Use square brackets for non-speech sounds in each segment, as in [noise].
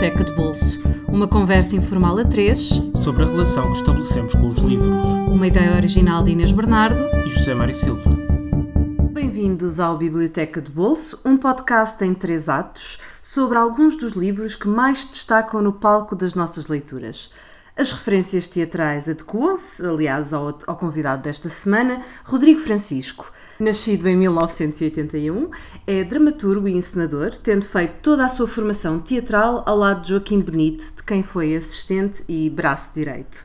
Biblioteca de Bolso. Uma conversa informal a três sobre a relação que estabelecemos com os livros. Uma ideia original de Inês Bernardo e José Mário Silva. Bem-vindos ao Biblioteca de Bolso, um podcast em três atos sobre alguns dos livros que mais destacam no palco das nossas leituras. As referências teatrais adequam-se, aliás, ao, ao convidado desta semana, Rodrigo Francisco. Nascido em 1981, é dramaturgo e encenador, tendo feito toda a sua formação teatral ao lado de Joaquim Benite, de quem foi assistente e braço direito.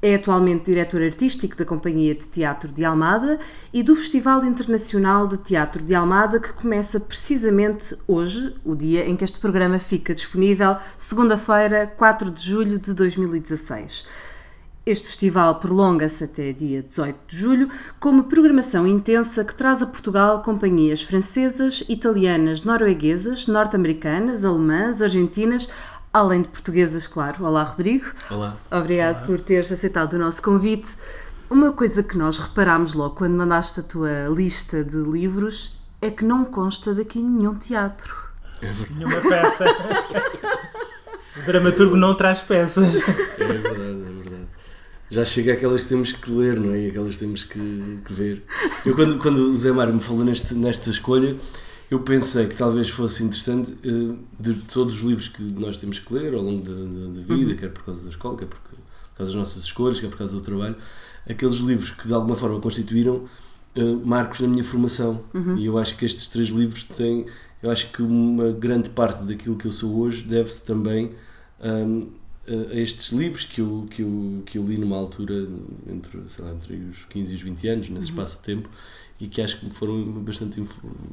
É atualmente diretor artístico da Companhia de Teatro de Almada e do Festival Internacional de Teatro de Almada, que começa precisamente hoje, o dia em que este programa fica disponível, segunda-feira, 4 de julho de 2016. Este festival prolonga-se até dia 18 de julho, com uma programação intensa que traz a Portugal companhias francesas, italianas, norueguesas, norte-americanas, alemãs, argentinas, além de portuguesas, claro. Olá, Rodrigo. Olá. Obrigado Olá. por teres aceitado o nosso convite. Uma coisa que nós reparámos logo quando mandaste a tua lista de livros é que não consta daqui nenhum teatro. É Nenhuma peça. [laughs] o dramaturgo não traz peças. É verdade, é verdade. Já chega aquelas que temos que ler, não é? E aquelas que temos que, que ver. Eu, quando, quando o Zé Mário me falou neste, nesta escolha, eu pensei que talvez fosse interessante uh, de todos os livros que nós temos que ler ao longo da, da, da vida, uhum. quer por causa da escola, quer por, por, causa das nossas escolhas, quer por causa do trabalho, aqueles livros que de alguma forma constituíram uh, marcos na minha formação. Uhum. E eu acho que estes três livros têm. Eu acho que uma grande parte daquilo que eu sou hoje deve-se também um, a estes livros que eu, que, eu, que eu li numa altura entre, sei lá, entre os 15 e os 20 anos, nesse uhum. espaço de tempo, e que acho que foram bastante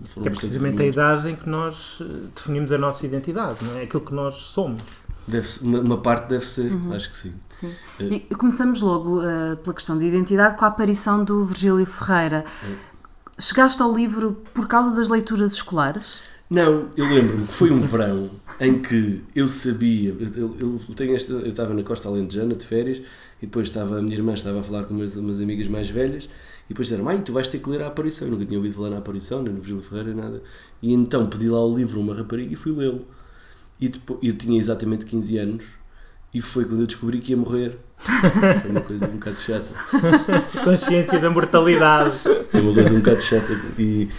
foram é precisamente a idade em que nós definimos a nossa identidade, não é? aquilo que nós somos. Deve uma, uma parte deve ser, uhum. acho que sim. sim. E começamos logo uh, pela questão de identidade com a aparição do Virgílio Ferreira. É. Chegaste ao livro por causa das leituras escolares? Não, eu lembro-me que foi um verão em que eu sabia, eu, eu, eu, tenho esta, eu estava na Costa Alentejana de férias e depois estava, a minha irmã estava a falar com umas, umas amigas mais velhas e depois disseram, mãe, tu vais ter que ler a aparição. Eu nunca tinha ouvido falar na aparição, nem no Virgílio Ferreira, nada. E então pedi lá o livro uma rapariga e fui lê-lo. E depois, eu tinha exatamente 15 anos e foi quando eu descobri que ia morrer. Foi uma coisa um bocado chata. [laughs] Consciência da mortalidade. Foi uma coisa um bocado chata. E,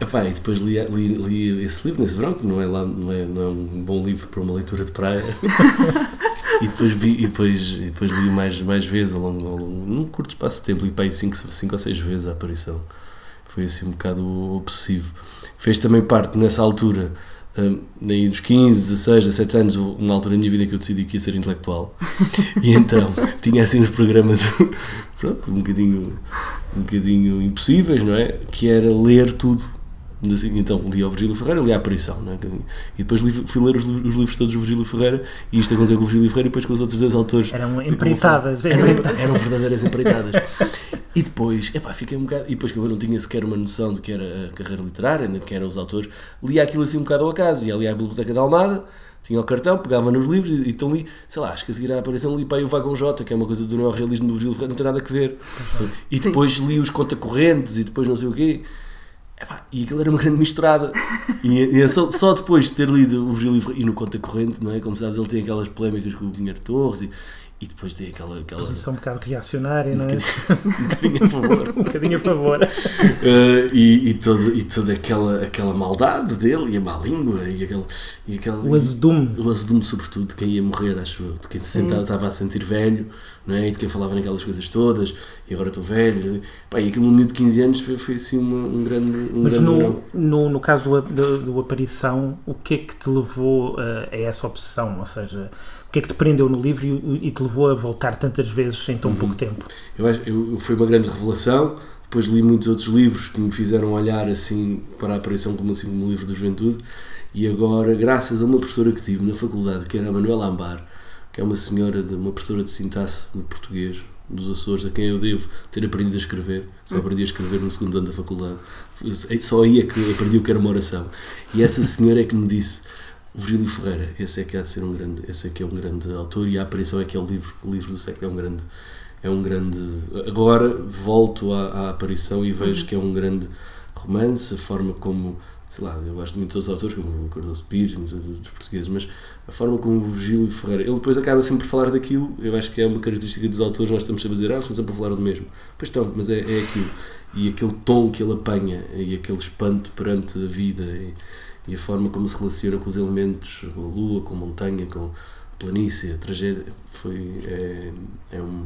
epá, e depois li, li, li, esse livro nesse verão, que não é, lá, não, é, não é um bom livro para uma leitura de praia. [laughs] e depois vi e depois, e depois li mais, mais vezes ao longo, ao longo num curto espaço de tempo, li para aí 5 ou 6 vezes a aparição. Foi assim um bocado obsessivo. Fez também parte nessa altura, um, aí dos 15, 16, 17 anos, uma altura da minha vida que eu decidi que ia ser intelectual. E [laughs] então tinha assim uns programas, [laughs] pronto, um bocadinho, um bocadinho impossíveis, não é? Que era ler tudo então li ao Virgílio Ferreira, li a Aparição, né? e depois li, fui ler os, os, livros todos do Virgílio Ferreira, e isto aconteceu com o Virgílio Ferreira e depois com os outros dois autores. Eram empreitadas. Eram, eram verdadeiras empreitadas. [laughs] e depois, epá, fiquei um bocado. E depois que eu não tinha sequer uma noção do que era a carreira literária, nem de quem eram os autores, li aquilo assim um bocado ao acaso. Ia ali à Biblioteca da Almada, tinha o cartão, pegava nos livros e, e então li, sei lá, acho que a seguir à aparição li para aí o Vagão J, que é uma coisa do neorrealismo do Virgílio não tem nada a ver. E depois li os Contacorrentes e depois não sei o quê. Epá, e aquilo era uma grande misturada. E, e só, só, depois de ter lido o Virgílio e no Conta Corrente, não é? Como sabes, ele tem aquelas polémicas com o Pinheiro Torres e, e depois tem aquela. aquela Posição um bocado reacionária, não é? [laughs] Um bocadinho a favor. [laughs] um bocadinho a favor. Uh, [laughs] e, e, todo, e toda aquela, aquela maldade dele e a má língua e aquele. E aquele o azedume. O azedume, sobretudo, de quem ia morrer, acho eu. De quem se sentava, estava a sentir velho não é? E de quem falava naquelas coisas todas, e agora estou velho. Pá, e aquilo no menino de 15 anos foi, foi assim uma, um grande. Um Mas grande no, no, no, caso do, do, do, Aparição, o que é que te levou a, a, essa obsessão? Ou seja, o que é que te prendeu no livro e, e te levou a voltar tantas vezes em tão uhum. pouco tempo? Eu acho eu, foi uma grande revelação. Depois li muitos outros livros que me fizeram olhar assim para a aparição como assim um livro da juventude. E agora, graças a uma professora que tive na faculdade, que era a Manuela Ambar, que é uma senhora, de uma professora de sintaxe de português dos Açores, a quem eu devo ter aprendido a escrever. Só aprendi a escrever no segundo ano da faculdade. Só aí é que aprendi o que era uma oração. E essa senhora é que me disse: Virgílio Ferreira, esse é que há de ser um grande, esse é que é um grande autor e a aparição é que é o livro, o livro do século é um grande, é um grande. Agora volto à, à aparição e vejo uhum. que é um grande romance, a forma como sei lá, eu gosto muito outros autores, como o Cardoso Pires, dos, dos portugueses, mas a forma como o Virgílio Ferreira, ele depois acaba sempre por falar daquilo, eu acho que é uma característica dos autores, nós estamos sempre a dizer, ah, estão sempre a falar do mesmo. Pois estão, mas é, é aquilo. E aquele tom que ele apanha, e aquele espanto perante a vida, e, e a forma como se relaciona com os elementos, com a lua, com a montanha, com a planície, a tragédia, foi, é, é um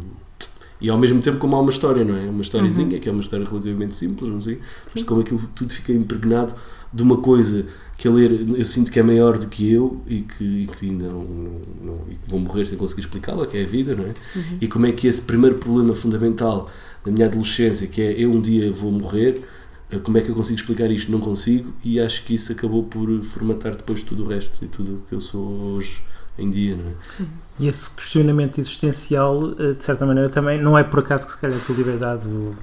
e ao mesmo tempo como há uma história, não é? Uma historiazinha, uhum. que é uma história relativamente simples, não sei, mas como aquilo tudo fica impregnado de uma coisa que a ler eu sinto que é maior do que eu e que, e que ainda não, não, não, e que vou morrer sem conseguir explicá-la, que é a vida, não é? Uhum. E como é que esse primeiro problema fundamental da minha adolescência, que é eu um dia vou morrer, eh, como é que eu consigo explicar isto? Não consigo, e acho que isso acabou por formatar depois tudo o resto e tudo o que eu sou hoje em dia, não é? Uhum. E esse questionamento existencial, eh, de certa maneira, também não é por acaso que se calhar a liberdade é dado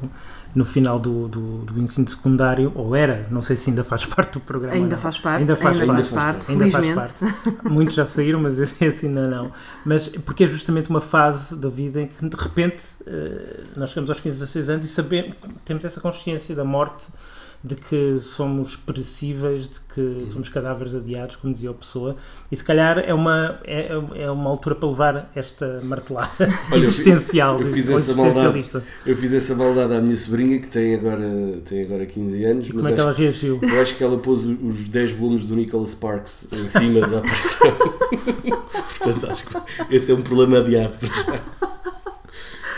no final do, do, do, ensino secundário, ou era, não sei se ainda faz [laughs] parte do programa. Ainda faz parte. Ainda faz, ainda parte, parte, ainda faz parte. Muitos já saíram, mas esse ainda não. Mas porque é justamente uma fase da vida em que de repente eh, nós chegamos aos 15, 16 anos e sabemos, temos essa consciência da morte de que somos perecíveis, de que somos cadáveres adiados, como dizia a pessoa, e se calhar é uma, é, é uma altura para levar esta martelada Olha, existencial, eu fiz, eu fiz essa maldade, eu fiz essa maldade à minha sobrinha, que tem agora, tem agora 15 anos. E como é que ela reagiu? Eu acho que ela pôs os 10 volumes do Nicholas Sparks em cima da [laughs] aparição. Portanto, acho que esse é um problema adiado para já.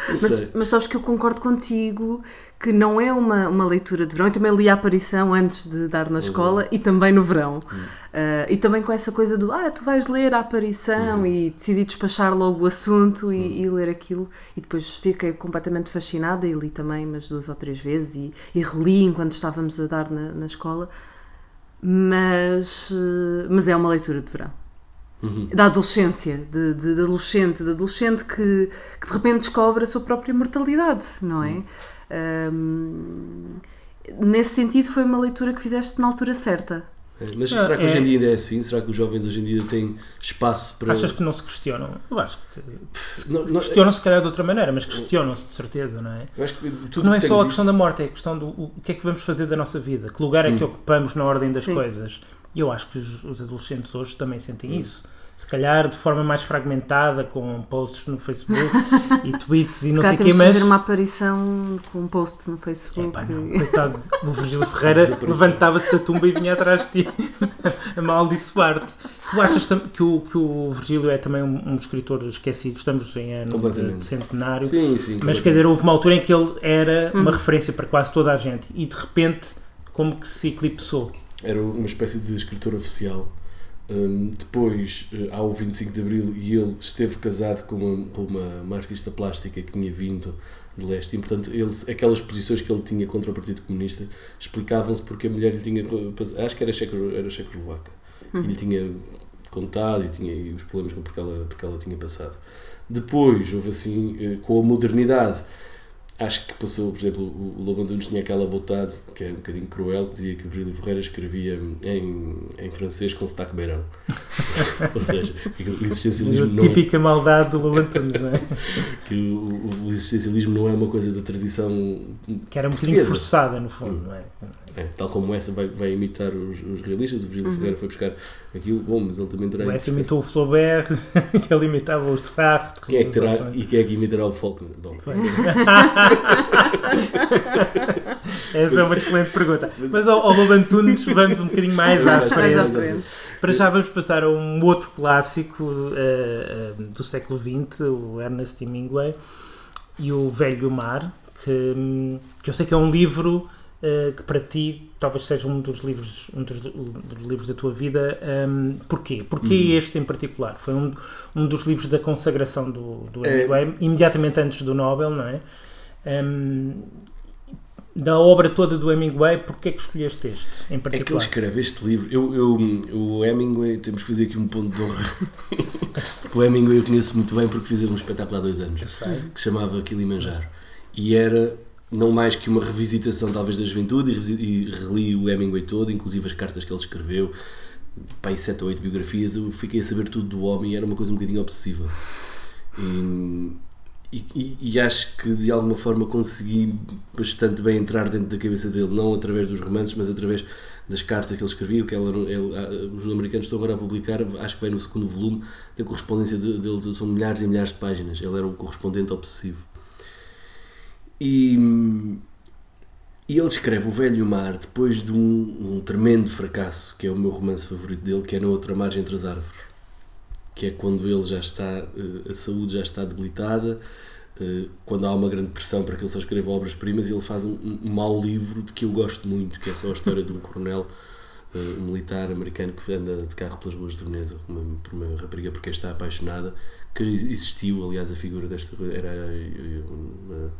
Mas, mas, sabes que eu concordo contigo que não é uma, uma leitura de verão. Eu também li a aparição antes de dar na escola uhum. e também no verão. Uhum. Uh, e também com essa coisa do ah, tu vais ler a aparição uhum. e decidi despachar logo o assunto e, uhum. e, ler aquilo. E depois fiquei completamente fascinada e li também umas duas ou três vezes e, e reli enquanto estávamos a dar na, na escola. Mas, uh, mas é uma leitura de verão. Uhum. da adolescência, de, de, de, adolescente, de adolescente que, que de repente descobre a sua própria mortalidade, não é? Uhum. Um, nesse sentido, foi uma leitura que fizeste na altura certa. É, mas será que é. hoje em dia ainda é assim? Será que os jovens hoje em dia têm espaço para. Achas que não se questionam? Eu acho que. Questionam-se, se calhar, de outra maneira, mas questionam-se de certeza, não é? Eu acho que tudo não é só a questão da morte, é a questão do o que é que vamos fazer da nossa vida, que lugar é que hum. ocupamos na ordem das Sim. coisas. E eu acho que os, os adolescentes hoje também sentem hum. isso se calhar de forma mais fragmentada, com posts no Facebook e [laughs] tweets e se não sei o quê, mas... fazer uma aparição com posts no Facebook. Epá, não, coitado, o Virgílio [laughs] Ferreira levantava-se da tumba e vinha atrás de ti [laughs] a maldiçoar-te. Tu achas que o, que o Virgílio é também um, um escritor esquecido? Estamos em ano de centenário. Sim, sim. Mas quer dizer, houve uma altura em que ele era uma uhum. referência para quase toda a gente e de repente como que se eclipsou. Era uma espécie de escritor oficial. Um, depois uh, há o 25 de Abril e ele esteve casado com uma, com uma, uma, artista plástica que tinha vindo de leste. E portanto ele, aquelas posições que ele tinha contra o Partido Comunista explicavam-se porque a mulher lhe tinha acho que era, checo, era checoslovaca. Uhum. e lhe tinha contado e tinha e os problemas porque ela, porque ela tinha passado. Depois houve assim uh, com a modernidade Acho que passou, por exemplo, o Lobo Antunes tinha aquela botade, que é um bocadinho cruel, que dizia que o Virgílio Ferreira escrevia em, em francês com sotaque beirão. [laughs] Ou seja, o existencialismo não... Típica maldade do Lobo Antunes, não é? [laughs] que o, o, existencialismo não é uma coisa da tradição Que era um bocadinho forçada, no fundo, não é? É, tal como essa vai, vai imitar os, os realistas, o Virgílio uhum. Ferreira foi buscar aquilo, bom, mas ele também terá. O essa imitou o Flaubert, [laughs] ele imitava o Sartre. Quem é que terá, e quem é que imitará o Faulkner? Bom, [laughs] essa é uma excelente pergunta. Mas ao, ao Lobo Antunes vamos um bocadinho mais à frente. Para já vamos passar a um outro clássico uh, uh, do século XX, o Ernest Hemingway e o Velho Mar, que, que eu sei que é um livro uh, que para ti talvez seja um dos livros, um dos, um dos livros da tua vida. Um, porquê? Porquê hum. este em particular? Foi um, um dos livros da consagração do, do. Hemingway, é... imediatamente antes do Nobel, não é? Um, da obra toda do Hemingway, porquê é que escolheste este em particular? É que ele escreve este livro. Eu, eu, o Hemingway, temos que fazer aqui um ponto de honra. porque [laughs] o Hemingway eu conheço muito bem porque fiz um espetáculo há dois anos que se chamava Kilimanjaro. E era não mais que uma revisitação talvez da juventude e, e reli o Hemingway todo, inclusive as cartas que ele escreveu, e sete ou oito biografias, eu fiquei a saber tudo do homem e era uma coisa um bocadinho obsessiva. E, e, e, acho que de alguma forma consegui bastante bem entrar dentro da cabeça dele, não através dos romances, mas através das cartas que ele escrevia, que ele, ele, os americanos estão agora a publicar, acho que vai no segundo volume, da correspondência dele, de, são milhares e milhares de páginas. Ele era um correspondente obsessivo. E, e ele escreve O Velho Mar depois de um, um tremendo fracasso, que é o meu romance favorito dele, que é Na Outra Margem Entre as Árvores que é quando ele já está, eh, a saúde já está debilitada, eh, quando há uma grande pressão para que ele só escreva obras-primas, ele faz um, um mau livro de que eu gosto muito, que é só a história de um coronel eh, um militar americano que anda de carro pelas ruas de Veneza uma, por uma rapariga porque está apaixonada que existiu, aliás a figura desta era uma,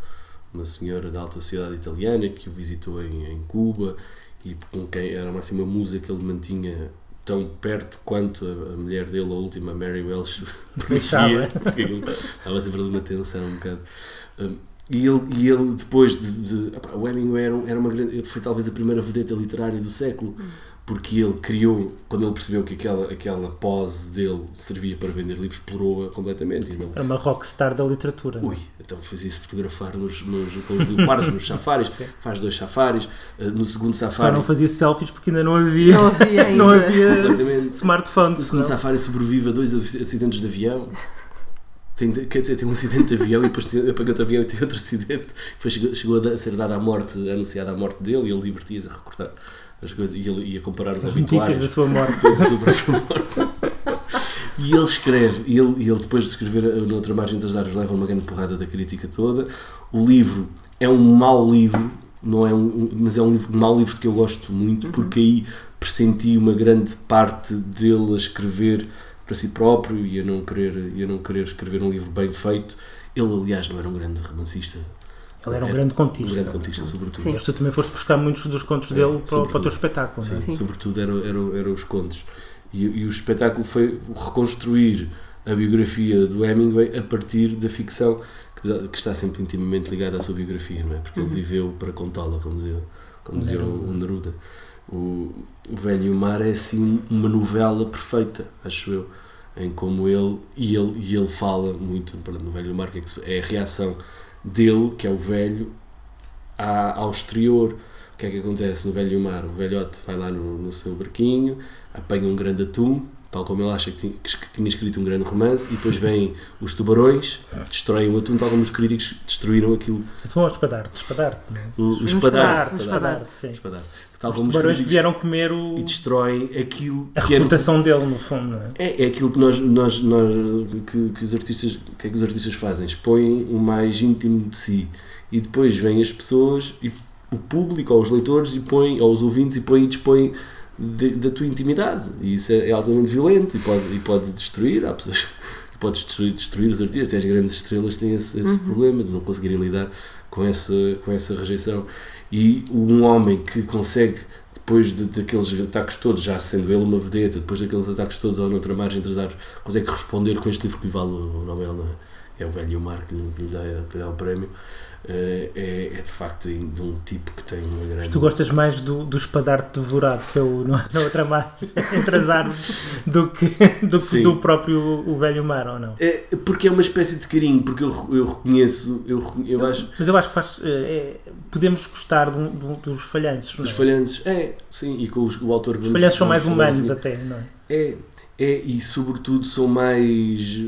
uma senhora da alta sociedade italiana que o visitou em, em Cuba e com quem era uma, assim, uma musa que ele mantinha tão perto quanto a, a mulher dele, a última, Mary Welsh, [laughs] [laughs] permitia. Estava sempre de uma tensão um bocado. Um, e ele, e ele depois de. de opa, o Hemingway era, era uma grande. Foi talvez a primeira vedeta literária do século. Hum porque ele criou, quando ele percebeu que aquela, aquela pose dele servia para vender livros, explorou-a completamente. Sim, Era uma rockstar da literatura. Ui, então fez isso fotografar nos, nos, com os leopardos nos safaris, [laughs] faz dois safaris, eh, no segundo safari... Só não fazia selfies porque ainda não havia, não havia, [laughs] ainda. não havia smartphones. No segundo não. safari sobrevive a dois acidentes de avião. Tem, quer dizer, tem um acidente de avião e depois apagou o avião e tem outro acidente. Foi, chegou, chegou a ser dada a morte, anunciada a morte dele e ele divertia-se a recortar as coisas e ele ia comparar os As notícias da sua [laughs] morte. da sua própria morte. E ele escreve, e ele, e ele depois de escrever Noutra Margem das Árvores leva uma grande porrada da crítica toda. O livro é um mau livro, não é um, mas é um livro, um mau livro que eu gosto muito, uhum. porque aí pressenti uma grande parte dele a escrever para si próprio e a não querer, e a não querer escrever um livro bem feito. Ele, aliás, não era um grande romancista, ele era um grande contista. Um grande contista, sobretudo. Sim. Mas tu também foste buscar muitos dos contos dele para, para o teu espetáculo. Sim, Sim. sobretudo eram era, era os contos. E, e, o espetáculo foi reconstruir a biografia do Hemingway a partir da ficção que, que está sempre intimamente ligada à sua biografia, não é? Porque uhum. ele viveu para contá-la, como dizia, como dizia o, o Neruda. O, o Velho e o Mar é assim uma novela perfeita, acho eu, em como ele e ele, e ele fala muito no Velho e o Mar, que é, que é a reação dele, que é o velho, ao exterior. O que é que acontece no velho mar? O velhote vai lá no, no seu barquinho, apanha um grande atum, tal como ele acha que tinha, que tinha, escrito um grande romance, e depois vêm [laughs] os tubarões, destroem o atum, tal como os críticos destruíram aquilo. Atum ou espadar? Espadar. O, o espadar. O espadar, sim. espadar. Tal como os tubarões que vieram comer o... E destroem aquilo... A reputação dele, no fundo, não é? É, é aquilo que nós, nós, nós que, que os artistas, que é que os artistas fazem? Expõem o mais íntimo de si. E depois vêm as pessoas e o público ou os leitores e põem, ou os ouvintes e põem e dispõem de, da tua intimidade. E isso é, é, altamente violento e pode, e pode destruir. Há pessoas [laughs] que podem destruir, destruir os artistas. Até as grandes estrelas têm esse, esse uhum. problema de não conseguirem lidar com essa, com essa rejeição. E um homem que consegue, depois de, daqueles ataques todos, já sendo ele uma vedeta, depois daqueles ataques todos ou noutra margem entre as árvores, consegue responder com este livro que lhe vale o Nobel, não é? É o velho Mar que lhe dá, lhe dá o prémio. Eh, é, é, de facto de um tipo que tem uma grande. Tu gostas mais do, do espadarte devorado, que é o, na outra margem, [laughs] entre as árvores, do que, do, que do próprio o velho mar, ou não? É, porque é uma espécie de carinho, porque eu, eu reconheço, eu, eu acho. Mas eu acho que faz. É, podemos gostar do, do, dos falhanços, Dos é? falhanços, é, sim, e com os, o autor. Os falhanços são mais humanos, assim. até, não é? É, é, e sobretudo são mais.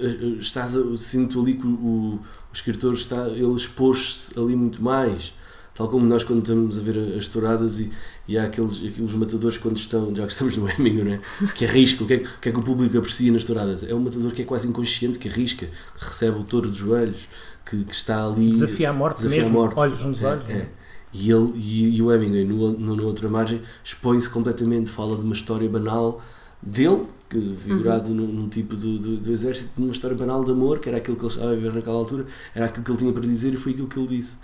Uh, uh, estás a, sinto ali que o, o, escritor está, ele expôs-se ali muito mais. Tal como nós quando estamos a ver as touradas e, e há aqueles, aqueles matadores quando estão, já que estamos no Hemingway, né? que arrisca, o que, é, que é que o público aprecia nas touradas? É um matador que é quase inconsciente, que arrisca, que recebe o touro dos joelhos, que, que está ali. Desafia a morte desafia mesmo, a morte. olhos nos é, olhos. É. É. E, ele, e, e o Hemingway, no, no, na outra margem, expõe-se completamente, fala de uma história banal dele, que figurado uhum. num, num, tipo do, do, do, exército, numa história banal de amor, que era aquilo que ele estava a viver naquela altura, era aquilo que ele tinha para dizer e foi aquilo que ele disse.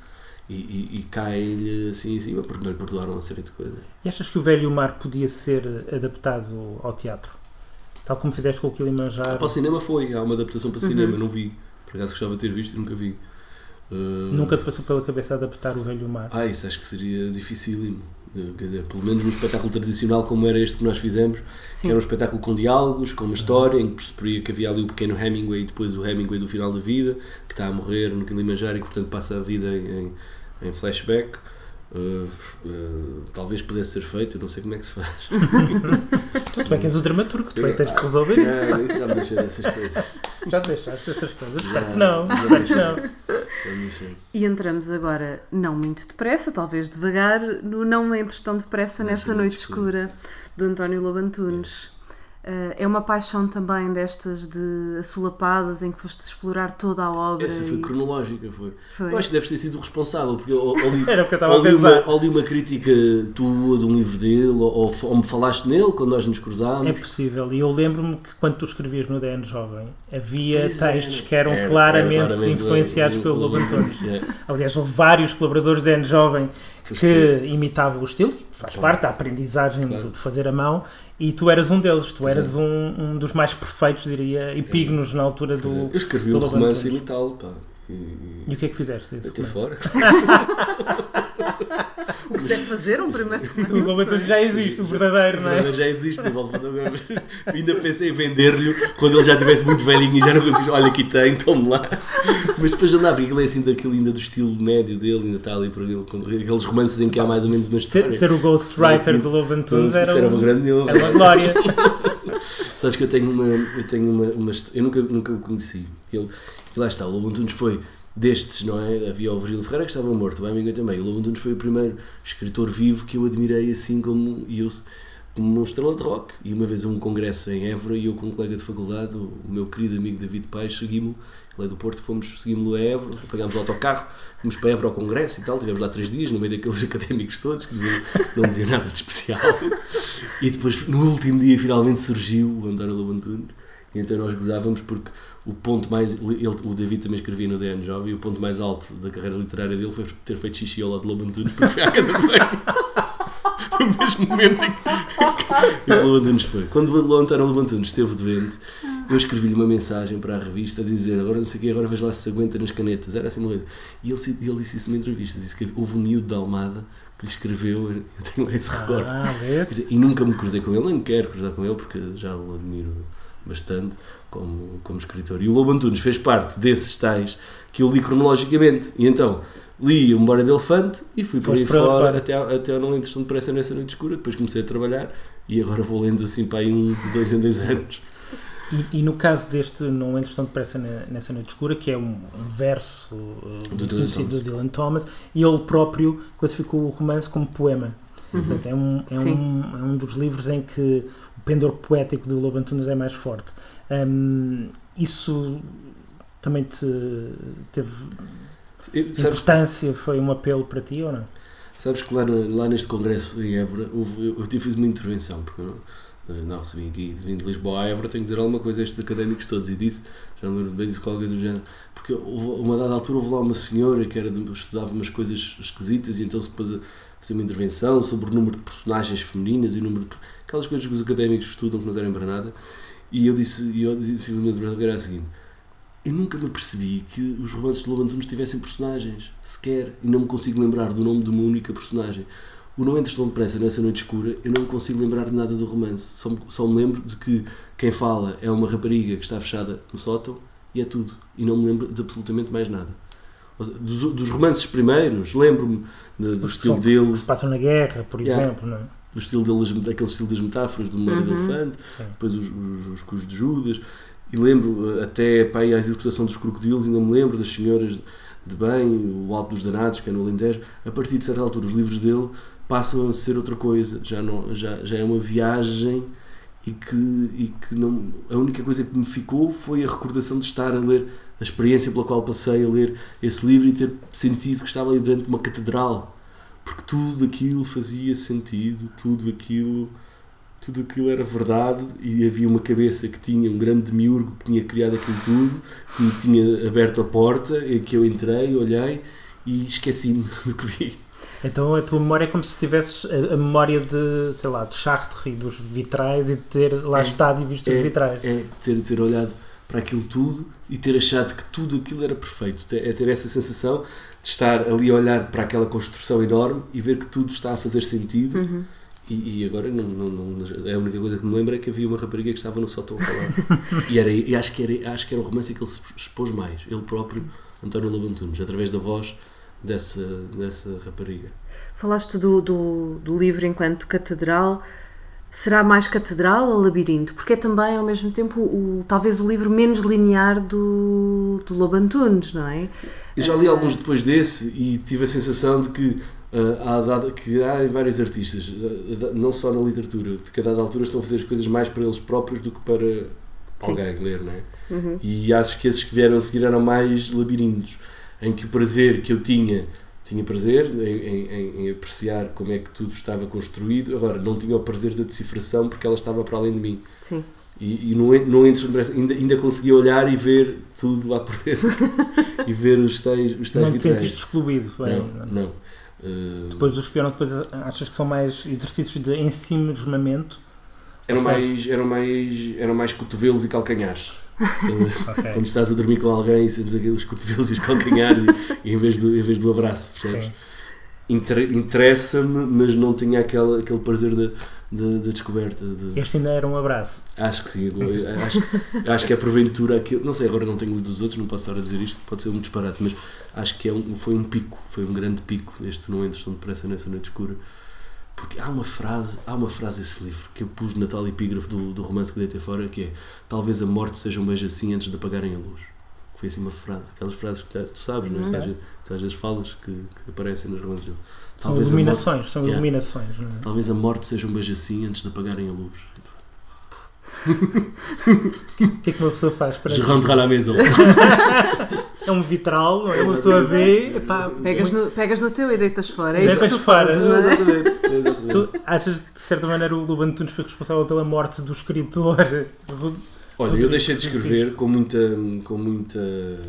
E, e, e cai-lhe assim em cima porque não lhe perdoaram uma série de coisas. E achas que o Velho Mar podia ser adaptado ao teatro? Tal como fizeste com o Kilimanjaro? Ah, para o cinema foi, há uma adaptação para o uhum. cinema, não vi. Por acaso gostava de ter visto e nunca vi. Uh... Nunca te passou pela cabeça adaptar o Velho Mar? Ah, isso acho que seria dificílimo. Quer dizer, pelo menos um espetáculo tradicional como era este que nós fizemos, Sim. que era um espetáculo com diálogos, com uma história, em que percebia que havia ali o pequeno Hemingway e depois o Hemingway do final da vida, que está a morrer no Kilimanjaro e que portanto passa a vida em, em flashback. Uh, uh, talvez pudesse ser feito, eu não sei como é que se faz. [laughs] tu é que és o dramaturgo, tu é que tens que resolver isso. É, isso já me deixei dessas coisas. Já te deixaste dessas coisas? Que não. Espero que não. E entramos agora, não muito depressa, talvez devagar, no Não Entres Tão Depressa Nessa, Noite, noite escura, de António Lobantunes. Uh, é uma paixão também destas de assolapadas em que foste explorar toda a obra. Essa foi e... cronológica, foi. foi. Eu acho que deves ter sido o responsável, porque eu, eu, li, [laughs] Era o que eu estava a pensar. Uma, li uma crítica tua de um livro dele, ou, ou, me falaste nele quando nós nos cruzámos. É possível, e eu lembro-me que quando tu escrevias no DN Jovem, havia pois é. textos é. que eram era, claramente, era claramente, influenciados pelo Lobo Antunes. [laughs] É. Aliás, houve vários colaboradores do DN Jovem que imitavam o estilo, faz claro. parte da aprendizagem claro. de fazer a mão, e tu eras um deles, tu eras um, um, dos mais perfeitos, diria, epígonos na altura do. Eu escrevi um romance tal, pá. E, e, o que é que fizeste? Até fora. [laughs] o que se deve fazer um primeiro. [laughs] O Lobatão já existe, o verdadeiro, não é? O já existe, não Ainda pensei em vender-lhe quando ele já estivesse muito velhinho e já não conseguia. Olha, aqui tem, tome lá. Mas depois já andava, ele é assim daquele ainda do estilo médio dele, ainda está ali por ele, aqueles romances em que há mais ou menos uma história. Ser, ser o ghostwriter assim, do Lobantunes era, era uma grande. Era uma glória. [laughs] Sabes que eu tenho uma. Eu, tenho uma, uma, eu nunca, nunca o conheci. Ele, e lá está, o Lobo Antunes foi destes, não é? Havia o Virgílio Ferreira que estava morto, o Hemingway também. O Lobo Antunes foi o primeiro escritor vivo que eu admirei assim como, eu, como uma estrela de rock. E uma vez um congresso em Évora e eu com um colega de faculdade, o meu querido amigo David Paes, seguimos ele é do Porto, fomos, seguimos-lo a Évora, pagámos o autocarro, fomos para Évora ao congresso e tal, tivemos lá três dias no meio daqueles [laughs] académicos todos que diziam, não diziam nada de especial. E depois, no último dia, finalmente surgiu o António Lobo Antunes então nós gozávamos porque o ponto mais. Ele, o David também escrevia no DN Jovem e o ponto mais alto da carreira literária dele foi ter feito xixi ao lado de Lobo Antunes porque foi à casa de banho. [laughs] no mesmo momento em que, o Lobo Antunes foi. Quando o António Lobo Antunes esteve doente, eu escrevi-lhe uma mensagem para a revista a dizer agora não sei o que, agora veja lá se se aguenta nas canetas. Era assim uma coisa. E ele, ele disse isso numa entrevista: disse que houve um miúdo de Almada que lhe escreveu, eu tenho esse recorde. Ah, e nunca me cruzei com ele, nem quero cruzar com ele porque já o admiro bastante como, como escritor. E o Lobo Antunes fez parte desses tais que eu li cronologicamente. E então li o Memória de Elefante e fui por aí fora, fora, até, até eu não de Depressa nessa noite escura. Depois comecei a trabalhar e agora vou lendo assim para aí um de dois em dois anos. E, e, no caso deste Não Entres Tão Depressa Nessa Noite Escura, que é um, um verso uh, do, Dylan do Dylan Thomas, e ele próprio classificou o romance como poema. Uhum. Portanto, é, um, é, um, é um dos livros em que o pendor poético do Lobo Antunes é mais forte. Um, isso também te teve importância? Foi um apelo para ti ou não? Sabes que lá, lá neste congresso em Évora houve, eu, eu fiz uma intervenção, porque eu, não, se vim aqui, vim de Lisboa a Évora, tenho que dizer alguma coisa a estes académicos todos, e disse, já não lembro bem, disse qualquer coisa do género, porque houve, uma dada altura houve lá uma senhora que era de, estudava umas coisas esquisitas e então se pôs a fazer uma intervenção sobre o número de personagens femininas e o número de. aquelas coisas que os académicos estudam que não servem para nada, e eu disse, eu disse uma intervenção que era a seguinte. Eu nunca me percebi que os romances de Lobo tivessem personagens, sequer, e não me consigo lembrar do nome de uma única personagem. O Não Entres Tão Depressa Nessa Noite Escura, eu não me consigo lembrar de nada do romance. Só, só me lembro de que quem fala é uma rapariga que está fechada no sótão e é tudo. E não me lembro de absolutamente mais nada. Dos, dos romances primeiros, lembro-me do estilo dele. Que se passam na guerra, por yeah. exemplo, não é? Do estilo deles, daquele estilo das metáforas do Memória uhum. do Elefante, depois os, os, os de Judas. E lembro até pá, a execução dos crocodilos, ainda me lembro das senhoras de bem, o Alto dos Danados, que é no Alentejo. A partir de certa altura, os livros dele passam a ser outra coisa, já, não, já, já é uma viagem e que, e que não, a única coisa que me ficou foi a recordação de estar a ler, a experiência pela qual passei a ler esse livro e ter sentido que estava ali dentro de uma catedral, porque tudo aquilo fazia sentido, tudo aquilo tudo aquilo era verdade e havia uma cabeça que tinha um grande demiurgo que tinha criado aquilo tudo, que me tinha aberto a porta, e que eu entrei, olhei e esqueci-me [laughs] do que vi. Então a tua memória é como se tivesses a, a memória de, sei lá, de Chartres e dos vitrais e de ter lá é, estado e visto é, os vitrais. É, ter, ter olhado para aquilo tudo e ter achado que tudo aquilo era perfeito. É ter essa sensação de estar ali a olhar para aquela construção enorme e ver que tudo está a fazer sentido. Uhum. E, e, agora não, não, não, é a única coisa que me lembro é que havia uma rapariga que estava no sótão a falar. [laughs] e era, e acho, que era, acho que era o romance que ele se expôs mais, ele próprio, António Labantunes, através da voz dessa, dessa rapariga. Falaste do, do, do livro enquanto catedral. Será mais catedral ou labirinto? Porque é também, ao mesmo tempo, o, talvez o livro menos linear do, do Lobo Antunes, não é? Eu já li alguns depois desse e tive a sensação de que Uh, há que há vários artistas, uh, não só na literatura, que a dada altura estão a fazer as coisas mais para eles próprios do que para Sim. alguém ler, não é? Uhum. E acho que esses que vieram a seguir eram mais labirintos, em que o prazer que eu tinha, tinha prazer em, em, em, apreciar como é que tudo estava construído, agora não tinha o prazer da decifração porque ela estava para além de mim. Sim. E, e não, não ainda, ainda conseguia olhar e ver tudo lá por dentro [laughs] e ver os tais, os tais Não te sentiste excluído, bem, não. não. não. Uh, depois dos que vieram depois, achas que são mais exercícios de ensimismamento? Eram mais, eram, mais, eram mais cotovelos e calcanhares. Okay. Quando estás a dormir com alguém e sentes os cotovelos e os calcanhares e, em, vez do, em vez do abraço, percebes? Interessa-me, mas não tinha aquele, aquele prazer da de, de, descoberta. De... Este ainda era um abraço. Acho que sim. acho, acho que é porventura aquilo. Não sei, agora não tenho lido dos outros, não posso estar a dizer isto, pode ser um disparate, mas acho que é um, foi um pico, foi um grande pico. Este Não Entres Tão Depressa Nessa Noite Escura. Porque há uma frase, há uma frase desse livro que eu pus na tal epígrafe do, do romance que deitei fora que é Talvez a morte seja um beijo assim antes de apagarem a luz. Que foi assim uma frase, aquelas frases que tu sabes, não é? Uhum. Tu às vezes falas que, que aparecem nos romances dele. Talvez são iluminações, morte, são yeah, iluminações. É? Talvez a morte seja um beijo assim antes de apagarem a luz. O que é que uma pessoa faz para. Je rentre à la maison. É um vitral, não é? Uma pessoa vê. Pá, pegas, no, pegas no teu e deitas fora. É isso que tu fora. Fazes, é? Exatamente. [laughs] Exatamente. Tu achas de certa maneira o Luban Tunes foi responsável pela morte do escritor Olha, eu deixei de escrever com muita, com muita.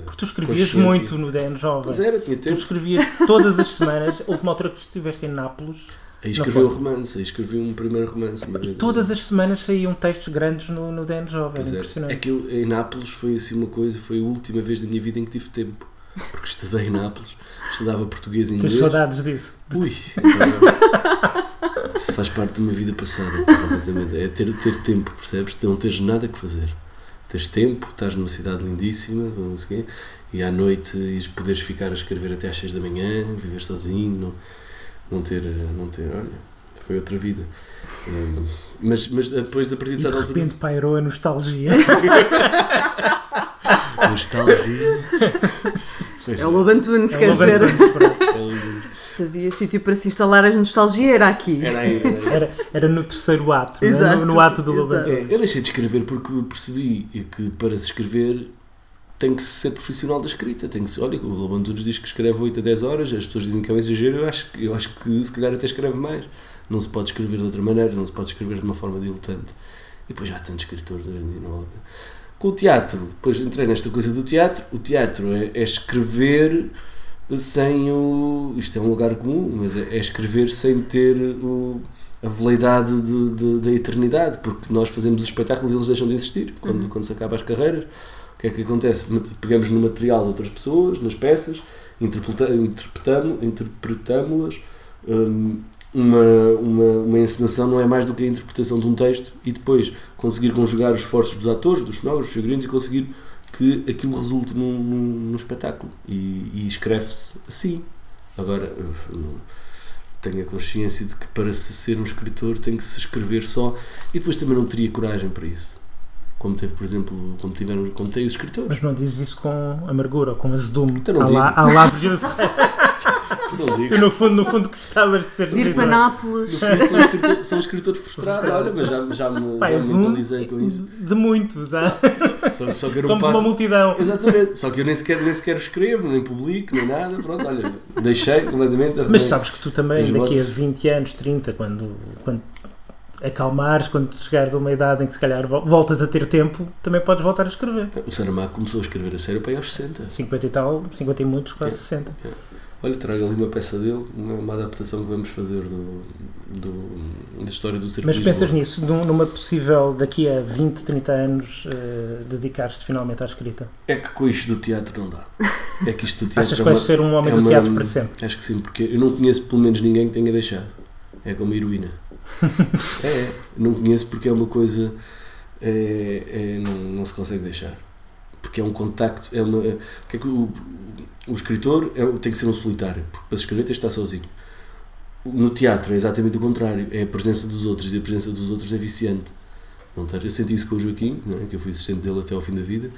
Porque tu escrevias muito no DN Jovem. Mas era, tinha tempo. Tu escrevias todas as semanas. Houve uma altura que estiveste em Nápoles. Aí escrevi um romance, aí escrevi um primeiro romance. E todas as semanas saíam textos grandes no, no DN Jovem. Pois era impressionante. É que eu, em Nápoles foi assim uma coisa, foi a última vez da minha vida em que tive tempo. Porque estudei em Nápoles, estudava português e inglês. Tens saudades disso? Ui! Então, [laughs] isso faz parte de uma vida passada, completamente. É ter, ter tempo, percebes? Não teres nada que fazer tens tempo, estás numa cidade lindíssima, não sei quê, e à noite poderes ficar a escrever até às 6 da manhã, viver sozinho, não, não ter, não ter, olha, foi outra vida. Um, mas, mas depois, a partir de certa altura. De repente pairou a nostalgia. [laughs] nostalgia. É o Lobantunes, é quer dizer. Se havia [laughs] sítio para se instalar a nostalgia, era aqui. Era aí. Era, aí. era, era no terceiro ato, é? Exato, no, no, ato do Lobantunes. É, eu deixei de escrever porque percebi que para se escrever tem que ser profissional da escrita. Tem que ser, olha, o Lobantunes diz que escreve 8 a 10 horas, as pessoas dizem que é um exagero, eu acho, eu acho que se calhar até escreve mais. Não se pode escrever de outra maneira, não se pode escrever de uma forma diletante. E depois já há tantos escritores hoje em dia, não vale a pena. Com o teatro, depois entrei nesta coisa do teatro. O teatro é, é escrever sem o. Isto é um lugar comum, mas é, é escrever sem ter o, a veleidade de, de, da eternidade, porque nós fazemos os espetáculos e eles deixam de existir quando, uhum. quando se acaba as carreiras. O que é que acontece? Pegamos no material de outras pessoas, nas peças, interpretamos-las. Interpretamos um, uma, uma, uma encenação não é mais do que a interpretação de um texto e depois conseguir conjugar os esforços dos atores, dos cenógrafos, dos figurinos e conseguir que aquilo resulte num, num, num espetáculo e, e escreve-se assim. Agora, tenho a consciência de que para se ser um escritor tem que se escrever só e depois também não teria coragem para isso. Como teve, por exemplo, como, tiveram, como tem os escritores. Mas não dizes isso com amargura, com azedume. Então [laughs] [laughs] não digo. Lá, lá Tu, não tu no fundo, no fundo gostavas de ser Ir para Nápoles. Sou um escritor, sou um escritor frustrado, olha, mas já, já me, Pai, já me mentalizei um com isso. De muito, tá? Só, só, só que eu Somos passo, uma multidão. Exatamente, só que eu nem sequer, nem sequer escrevo, nem publico, nem nada. Pronto, olha, deixei completamente. Mas sabes que tu também, daqui a 20 anos, 30, quando, quando acalmares, quando chegares a uma idade em que se calhar voltas a ter tempo, também podes voltar a escrever. O Saramago começou a escrever a sério para aí aos 60. 50 e tal, 50 e muitos, quase é, 60. É. Olha, trago ali uma peça dele, uma, adaptação que vamos fazer do, do, da história do Cerco Mas pensas nisso, numa possível, daqui a 20, 30 anos, uh, dedicar-te finalmente à escrita? É que com isto do teatro não dá. É que isto do teatro Achas que vais ser um homem é do teatro para sempre? Acho que sim, porque eu não conheço pelo menos ninguém que tenha deixado. É como heroína. É, é, não conheço porque é uma coisa. É, é, não, não se consegue deixar. Porque é um contacto. É uma, é, que é que o, o escritor é, tem que ser um solitário, porque para escrever tem que estar sozinho. No teatro é exatamente o contrário, é a presença dos outros e a presença dos outros é viciante. Eu senti isso com o Joaquim, é? que eu fui assistente dele até ao fim da vida,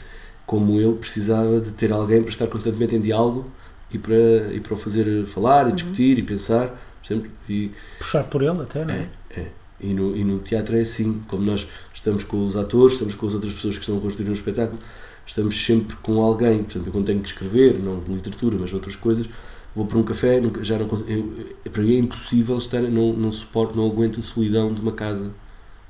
como ele precisava de ter alguém para estar constantemente em diálogo e para, e para o fazer falar e discutir uhum. e pensar. Sempre, e, Puxar por ele até, não é? É, é. E no, e no teatro é assim, como nós estamos com os atores, estamos com as outras pessoas que estão a construir um espetáculo, estamos sempre com alguém. Portanto, eu quando tenho que escrever, não de literatura, mas outras coisas, vou para um café, já não consigo, eu, para mim é impossível estar, não, não suporto, não aguento a solidão de uma casa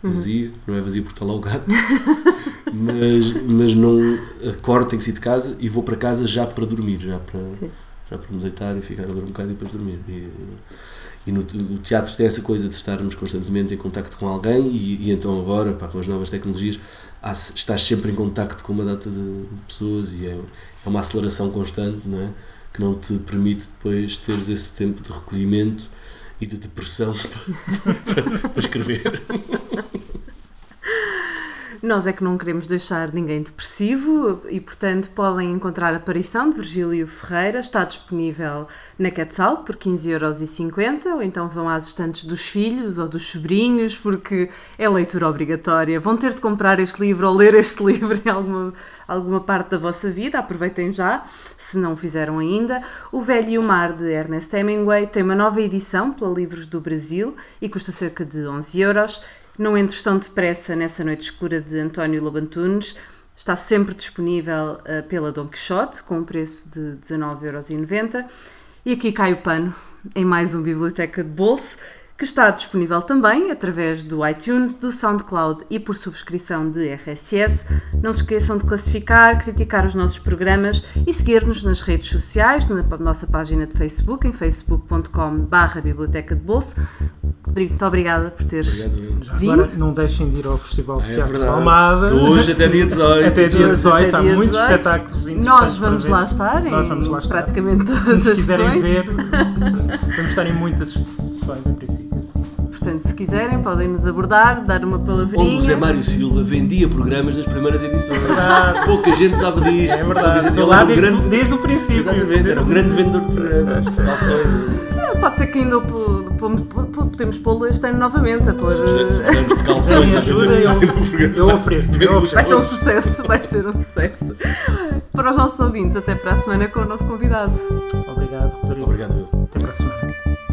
uhum. vazia, uhum. não é vazia porque está lá o gato, [laughs] mas, mas não acordo, tenho que sair de casa e vou para casa já para dormir, já para, já para me deitar e ficar a dormir um bocado e depois dormir. E, e no, no, teatro tem essa coisa de estarmos constantemente em contacto com alguém e, e então agora, pá, com as novas tecnologias, há, estás sempre em contacto com uma data de, de pessoas e é, é uma aceleração constante, não é? que não te permite depois teres esse tempo de recolhimento e de depressão [laughs] para, para, para escrever. [laughs] Nós é que não queremos deixar ninguém depressivo e, portanto, podem encontrar a aparição de Virgílio Ferreira. Está disponível na Quetzal por 15,50€ ou então vão às estantes dos filhos ou dos sobrinhos porque é leitura obrigatória. Vão ter de comprar este livro ou ler este [laughs] livro em alguma, alguma parte da vossa vida. Aproveitem já, se não fizeram ainda. O Velho e o Mar de Ernest Hemingway tem uma nova edição pela Livros do Brasil e custa cerca de 11 euros não entres tão depressa nessa noite escura de António Lobantunes. Está sempre disponível uh, pela Dom Quixote, com um preço de 19,90€. E aqui cai o pano em mais um Biblioteca de Bolso que está disponível também através do iTunes, do SoundCloud e por subscrição de RSS. Não se esqueçam de classificar, criticar os nossos programas e seguir-nos nas redes sociais, na nossa página de Facebook, em facebook.com.br Biblioteca de Bolso. Rodrigo, muito obrigada por teres Obrigado, vindo. Agora não deixem de ir ao Festival de é Teatro de Almada. Hoje [laughs] até dia 18. Até dia 18, há muitos espetáculos Nós vamos lá estar, Nós vamos lá estar. praticamente todas Se as sessões. Ver, [laughs] vamos estar em muitas sessões em princípio. Portanto, se quiserem, podem nos abordar, dar uma palavrinha. Onde o Zé Mário Silva vendia programas nas primeiras edições. Verdade. Pouca gente sabe disto. É verdade. Estou lá desde, grande... desde o princípio. Exatamente, era um grande vendedor de programas. Calções. É, pode ser que ainda podemos pô-lo este ano novamente. A pôr... Se pusermos de calções a vender eu, eu ofereço. Vai ser um sucesso. Vai ser um sucesso. Para os nossos ouvintes, até para a semana com o um novo convidado. Obrigado, Rodrigo. Obrigado, Até para a semana.